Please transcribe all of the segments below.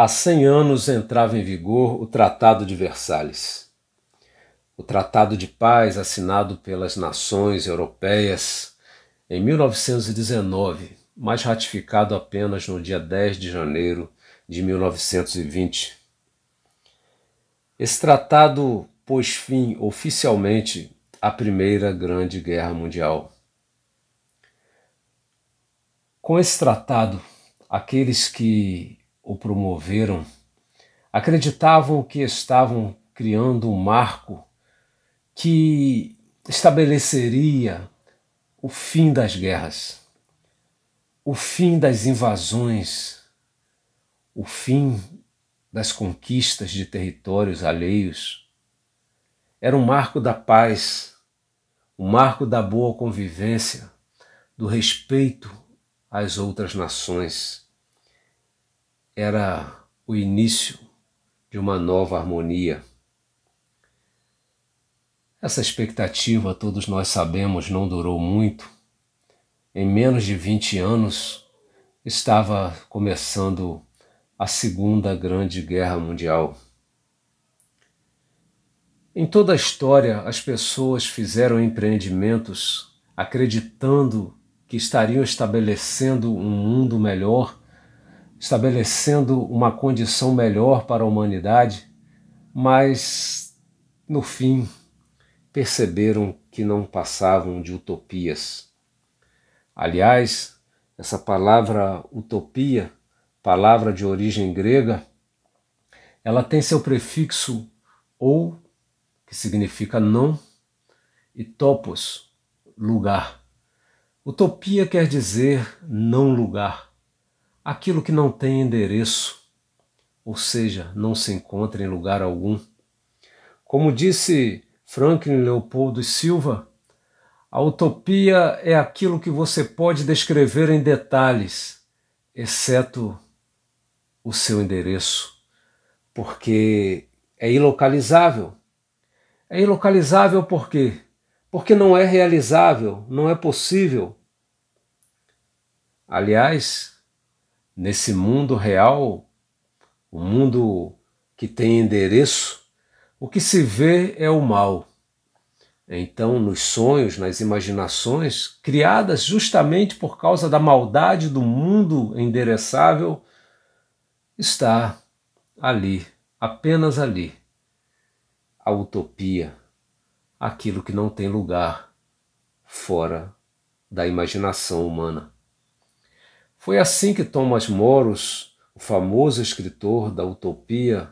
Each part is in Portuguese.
Há 100 anos entrava em vigor o Tratado de Versalhes. O Tratado de Paz assinado pelas nações europeias em 1919, mas ratificado apenas no dia 10 de janeiro de 1920. Esse tratado pôs fim oficialmente à Primeira Grande Guerra Mundial. Com esse tratado, aqueles que o promoveram, acreditavam que estavam criando um marco que estabeleceria o fim das guerras, o fim das invasões, o fim das conquistas de territórios alheios. Era um marco da paz, um marco da boa convivência, do respeito às outras nações era o início de uma nova harmonia. Essa expectativa, todos nós sabemos, não durou muito. Em menos de 20 anos, estava começando a Segunda Grande Guerra Mundial. Em toda a história, as pessoas fizeram empreendimentos acreditando que estariam estabelecendo um mundo melhor estabelecendo uma condição melhor para a humanidade, mas no fim perceberam que não passavam de utopias. Aliás, essa palavra utopia, palavra de origem grega, ela tem seu prefixo ou, que significa não, e topos, lugar. Utopia quer dizer não lugar aquilo que não tem endereço, ou seja, não se encontra em lugar algum. Como disse Franklin Leopoldo Silva, a utopia é aquilo que você pode descrever em detalhes, exceto o seu endereço, porque é ilocalizável. É ilocalizável por quê? Porque não é realizável, não é possível. Aliás, nesse mundo real, o mundo que tem endereço, o que se vê é o mal. Então, nos sonhos, nas imaginações, criadas justamente por causa da maldade do mundo endereçável, está ali, apenas ali, a utopia, aquilo que não tem lugar fora da imaginação humana. Foi assim que Thomas Moros, o famoso escritor da utopia,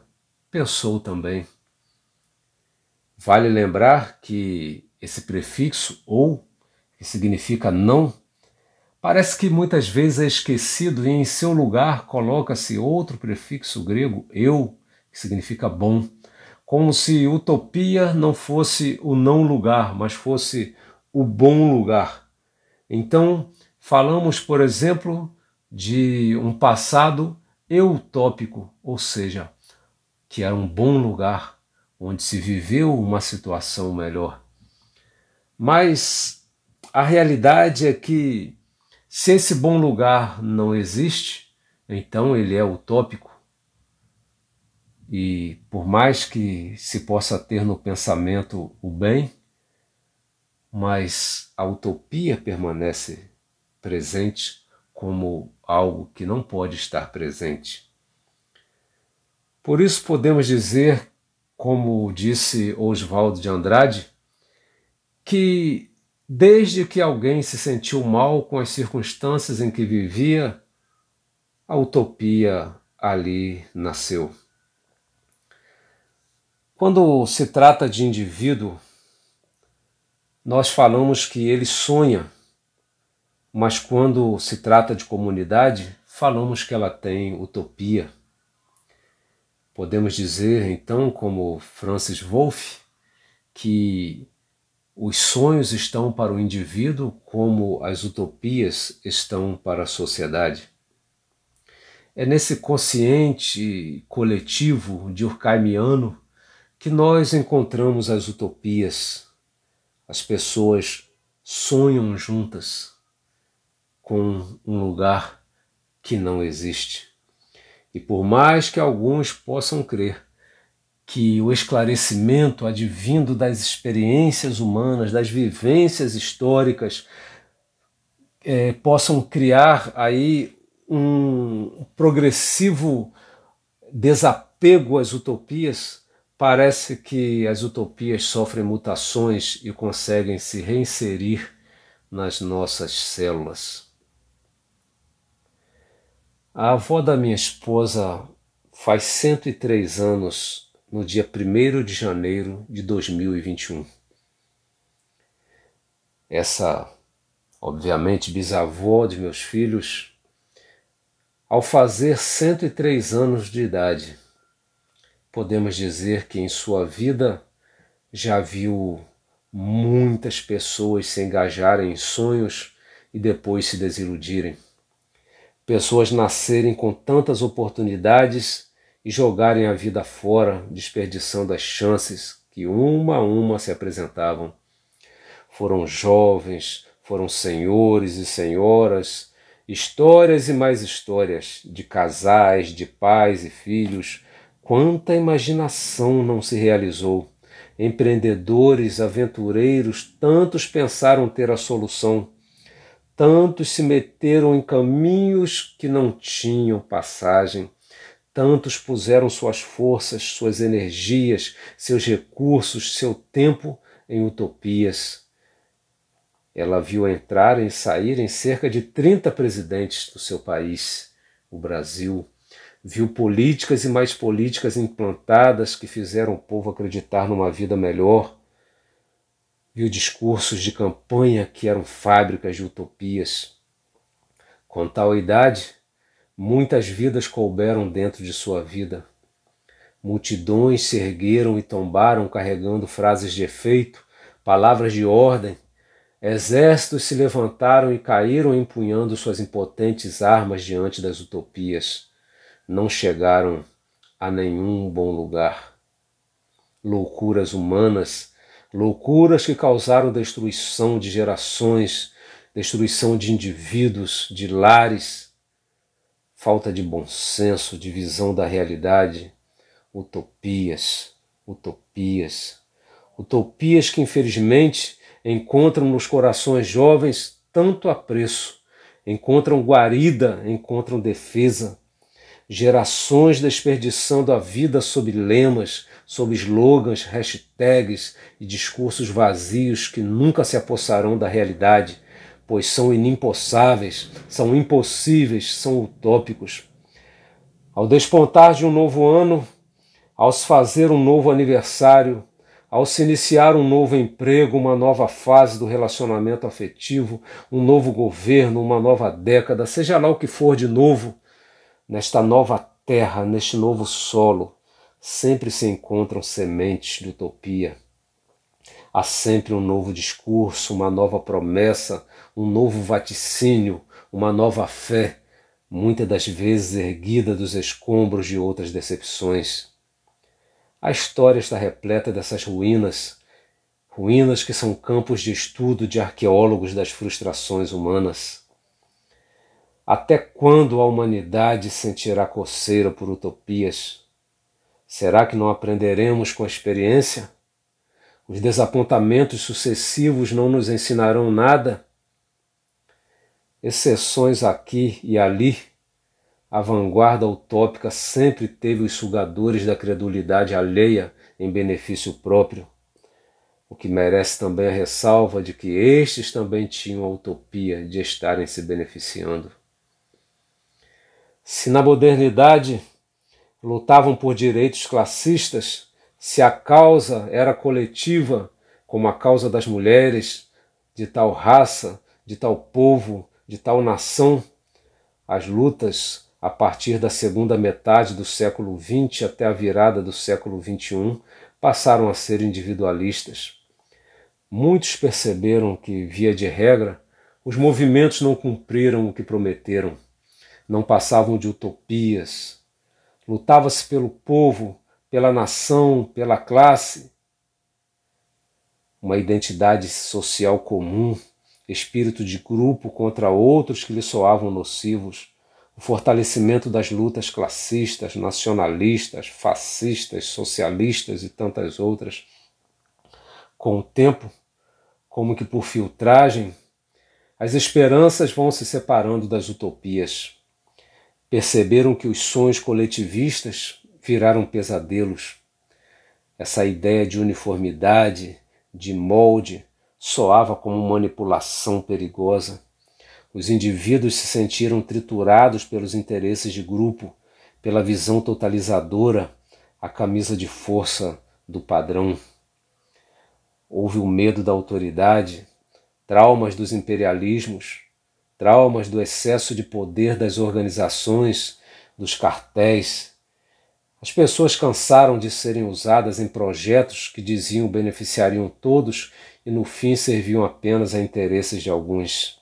pensou também. Vale lembrar que esse prefixo ou, que significa não, parece que muitas vezes é esquecido e em seu lugar coloca-se outro prefixo grego, eu, que significa bom, como se utopia não fosse o não lugar, mas fosse o bom lugar. Então, falamos, por exemplo, de um passado eutópico, ou seja, que era um bom lugar onde se viveu uma situação melhor. Mas a realidade é que se esse bom lugar não existe, então ele é utópico. E por mais que se possa ter no pensamento o bem, mas a utopia permanece presente como algo que não pode estar presente. Por isso podemos dizer, como disse Oswaldo de Andrade, que desde que alguém se sentiu mal com as circunstâncias em que vivia, a utopia ali nasceu. Quando se trata de indivíduo, nós falamos que ele sonha mas quando se trata de comunidade, falamos que ela tem utopia. Podemos dizer então, como Francis Wolff, que os sonhos estão para o indivíduo como as utopias estão para a sociedade. É nesse consciente coletivo durkheimiano que nós encontramos as utopias. As pessoas sonham juntas com um lugar que não existe. E por mais que alguns possam crer que o esclarecimento advindo das experiências humanas, das vivências históricas, é, possam criar aí um progressivo desapego às utopias, parece que as utopias sofrem mutações e conseguem se reinserir nas nossas células. A avó da minha esposa faz 103 anos no dia 1 de janeiro de 2021. Essa, obviamente, bisavó de meus filhos, ao fazer 103 anos de idade, podemos dizer que em sua vida já viu muitas pessoas se engajarem em sonhos e depois se desiludirem. Pessoas nascerem com tantas oportunidades e jogarem a vida fora, desperdiçando as chances que uma a uma se apresentavam. Foram jovens, foram senhores e senhoras, histórias e mais histórias de casais, de pais e filhos. Quanta imaginação não se realizou! Empreendedores, aventureiros, tantos pensaram ter a solução, tantos se meteram em caminhos que não tinham passagem, tantos puseram suas forças, suas energias, seus recursos, seu tempo em utopias. Ela viu entrar e sair em cerca de 30 presidentes do seu país, o Brasil, viu políticas e mais políticas implantadas que fizeram o povo acreditar numa vida melhor, viu discursos de campanha que eram fábricas de utopias. Com tal idade, muitas vidas couberam dentro de sua vida. Multidões se ergueram e tombaram carregando frases de efeito, palavras de ordem. Exércitos se levantaram e caíram empunhando suas impotentes armas diante das utopias não chegaram a nenhum bom lugar. Loucuras humanas, loucuras que causaram destruição de gerações, destruição de indivíduos, de lares, falta de bom senso, de visão da realidade, utopias, utopias, utopias que infelizmente encontram nos corações jovens tanto apreço, encontram guarida, encontram defesa, gerações desperdiçando a vida sob lemas, sob slogans, hashtags e discursos vazios que nunca se apossarão da realidade, pois são inimpossáveis, são impossíveis, são utópicos. Ao despontar de um novo ano, ao se fazer um novo aniversário, ao se iniciar um novo emprego, uma nova fase do relacionamento afetivo, um novo governo, uma nova década, seja lá o que for de novo, Nesta nova terra, neste novo solo, sempre se encontram sementes de utopia. Há sempre um novo discurso, uma nova promessa, um novo vaticínio, uma nova fé, muitas das vezes erguida dos escombros de outras decepções. A história está repleta dessas ruínas, ruínas que são campos de estudo de arqueólogos das frustrações humanas. Até quando a humanidade sentirá coceira por utopias? Será que não aprenderemos com a experiência? Os desapontamentos sucessivos não nos ensinarão nada? Exceções aqui e ali, a vanguarda utópica sempre teve os sugadores da credulidade alheia em benefício próprio, o que merece também a ressalva de que estes também tinham a utopia de estarem se beneficiando. Se na modernidade lutavam por direitos classistas, se a causa era coletiva, como a causa das mulheres, de tal raça, de tal povo, de tal nação, as lutas a partir da segunda metade do século XX até a virada do século XXI passaram a ser individualistas. Muitos perceberam que, via de regra, os movimentos não cumpriram o que prometeram não passavam de utopias. Lutava-se pelo povo, pela nação, pela classe. Uma identidade social comum, espírito de grupo contra outros que lhe soavam nocivos, o fortalecimento das lutas classistas, nacionalistas, fascistas, socialistas e tantas outras. Com o tempo, como que por filtragem, as esperanças vão se separando das utopias. Perceberam que os sonhos coletivistas viraram pesadelos. Essa ideia de uniformidade, de molde, soava como manipulação perigosa. Os indivíduos se sentiram triturados pelos interesses de grupo, pela visão totalizadora, a camisa de força do padrão. Houve o medo da autoridade, traumas dos imperialismos, traumas do excesso de poder das organizações, dos cartéis. As pessoas cansaram de serem usadas em projetos que diziam beneficiariam todos e no fim serviam apenas a interesses de alguns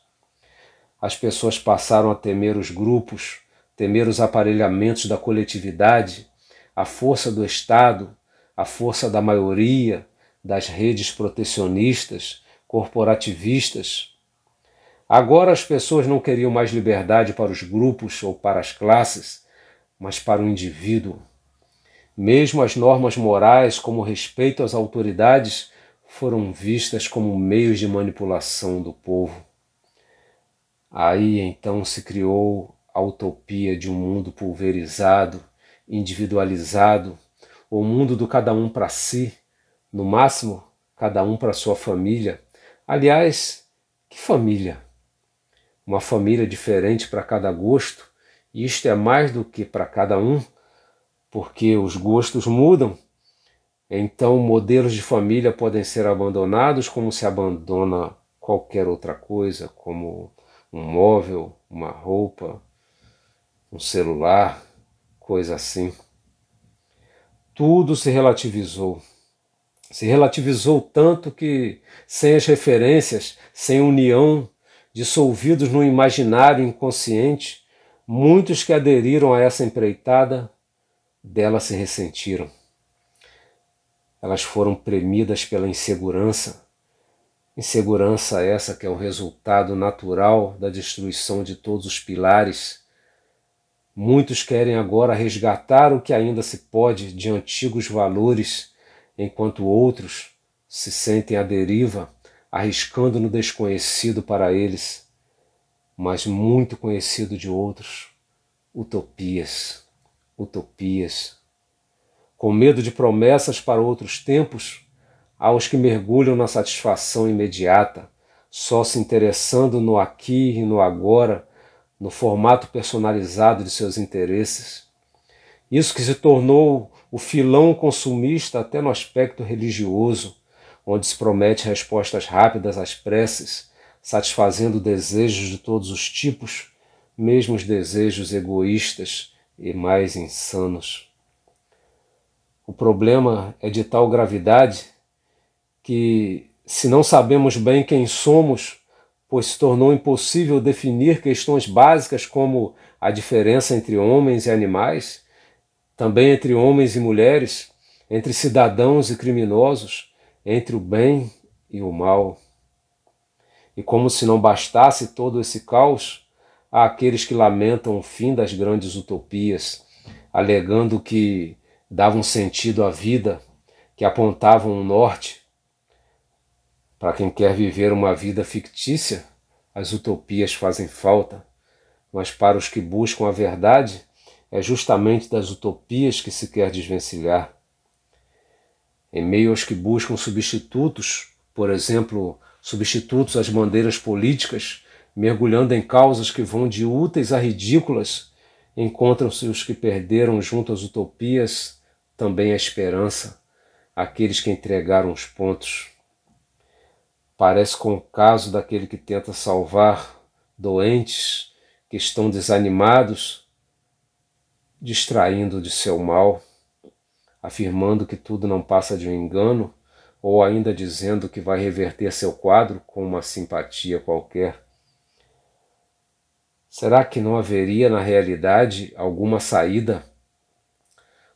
as pessoas passaram a temer os grupos, temer os aparelhamentos da coletividade, a força do Estado, a força da maioria, das redes protecionistas, corporativistas. Agora as pessoas não queriam mais liberdade para os grupos ou para as classes, mas para o indivíduo. Mesmo as normas morais, como respeito às autoridades, foram vistas como meios de manipulação do povo. Aí então se criou a utopia de um mundo pulverizado, individualizado, o mundo do cada um para si, no máximo, cada um para sua família. Aliás, que família? Uma família diferente para cada gosto, e isto é mais do que para cada um, porque os gostos mudam. Então, modelos de família podem ser abandonados como se abandona qualquer outra coisa, como um móvel, uma roupa, um celular, coisa assim. Tudo se relativizou. Se relativizou tanto que, sem as referências, sem união, dissolvidos no imaginário inconsciente, muitos que aderiram a essa empreitada dela se ressentiram. Elas foram premidas pela insegurança, Insegurança essa que é o resultado natural da destruição de todos os pilares. Muitos querem agora resgatar o que ainda se pode de antigos valores, enquanto outros se sentem à deriva, arriscando no desconhecido para eles, mas muito conhecido de outros. Utopias, utopias. Com medo de promessas para outros tempos, aos que mergulham na satisfação imediata, só se interessando no aqui e no agora, no formato personalizado de seus interesses. Isso que se tornou o filão consumista até no aspecto religioso, onde se promete respostas rápidas às preces, satisfazendo desejos de todos os tipos, mesmo os desejos egoístas e mais insanos. O problema é de tal gravidade que, se não sabemos bem quem somos, pois se tornou impossível definir questões básicas como a diferença entre homens e animais, também entre homens e mulheres, entre cidadãos e criminosos, entre o bem e o mal. E como se não bastasse todo esse caos, há aqueles que lamentam o fim das grandes utopias, alegando que davam sentido à vida, que apontavam um norte, para quem quer viver uma vida fictícia, as utopias fazem falta, mas para os que buscam a verdade, é justamente das utopias que se quer desvencilhar. Em meio aos que buscam substitutos, por exemplo, substitutos às bandeiras políticas, mergulhando em causas que vão de úteis a ridículas, encontram-se os que perderam junto às utopias também a esperança, aqueles que entregaram os pontos. Parece com o caso daquele que tenta salvar doentes que estão desanimados, distraindo de seu mal, afirmando que tudo não passa de um engano, ou ainda dizendo que vai reverter seu quadro com uma simpatia qualquer. Será que não haveria na realidade alguma saída?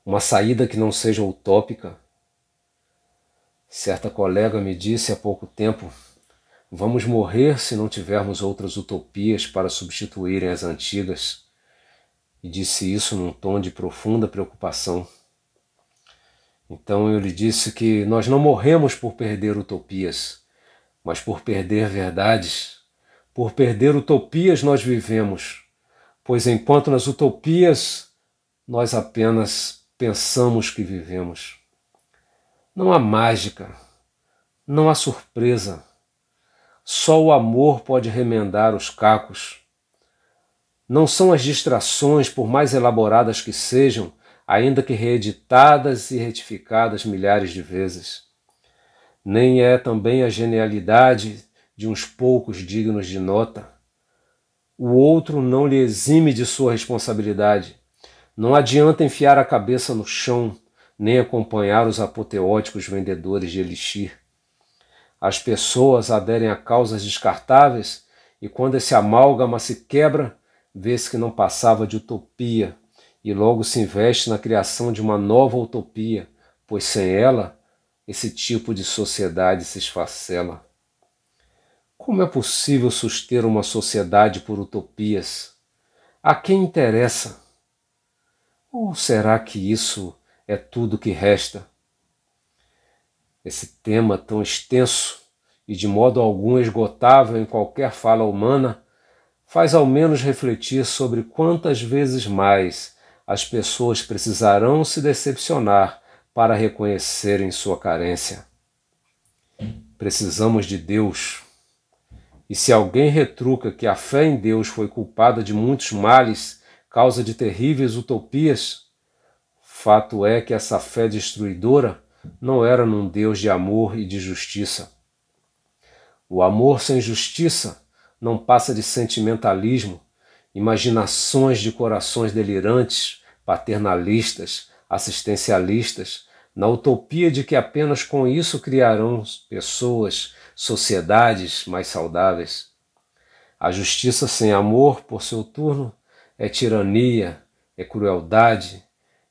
Uma saída que não seja utópica? Certa colega me disse há pouco tempo: vamos morrer se não tivermos outras utopias para substituírem as antigas. e disse isso num tom de profunda preocupação. Então eu lhe disse que nós não morremos por perder utopias, mas por perder verdades. Por perder utopias nós vivemos, pois enquanto nas utopias nós apenas pensamos que vivemos. Não há mágica, não há surpresa. Só o amor pode remendar os cacos. Não são as distrações, por mais elaboradas que sejam, ainda que reeditadas e retificadas milhares de vezes. Nem é também a genialidade de uns poucos dignos de nota. O outro não lhe exime de sua responsabilidade. Não adianta enfiar a cabeça no chão, nem acompanhar os apoteóticos vendedores de elixir. As pessoas aderem a causas descartáveis e quando esse amálgama se quebra, vê-se que não passava de utopia e logo se investe na criação de uma nova utopia, pois sem ela, esse tipo de sociedade se esfacela. Como é possível suster uma sociedade por utopias? A quem interessa? Ou será que isso é tudo que resta? Esse tema tão extenso e de modo algum esgotável em qualquer fala humana faz ao menos refletir sobre quantas vezes mais as pessoas precisarão se decepcionar para reconhecerem sua carência. Precisamos de Deus. E se alguém retruca que a fé em Deus foi culpada de muitos males, causa de terríveis utopias, fato é que essa fé destruidora não era num Deus de amor e de justiça. O amor sem justiça não passa de sentimentalismo, imaginações de corações delirantes, paternalistas, assistencialistas, na utopia de que apenas com isso criarão pessoas, sociedades mais saudáveis. A justiça sem amor, por seu turno, é tirania, é crueldade,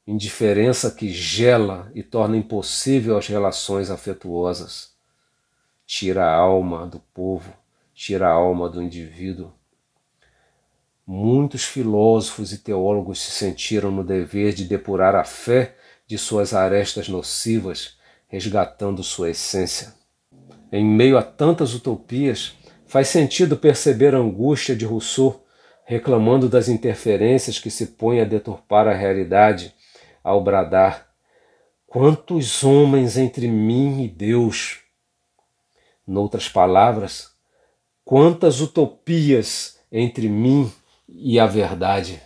indiferença que gela e torna impossível as relações afetuosas. Tira a alma do povo, tira a alma do indivíduo. Muitos filósofos e teólogos se sentiram no dever de depurar a fé de suas arestas nocivas, resgatando sua essência. Em meio a tantas utopias, faz sentido perceber a angústia de Rousseau, reclamando das interferências que se põem a deturpar a realidade, ao bradar: Quantos homens entre mim e Deus! Noutras palavras, Quantas utopias entre mim e a verdade!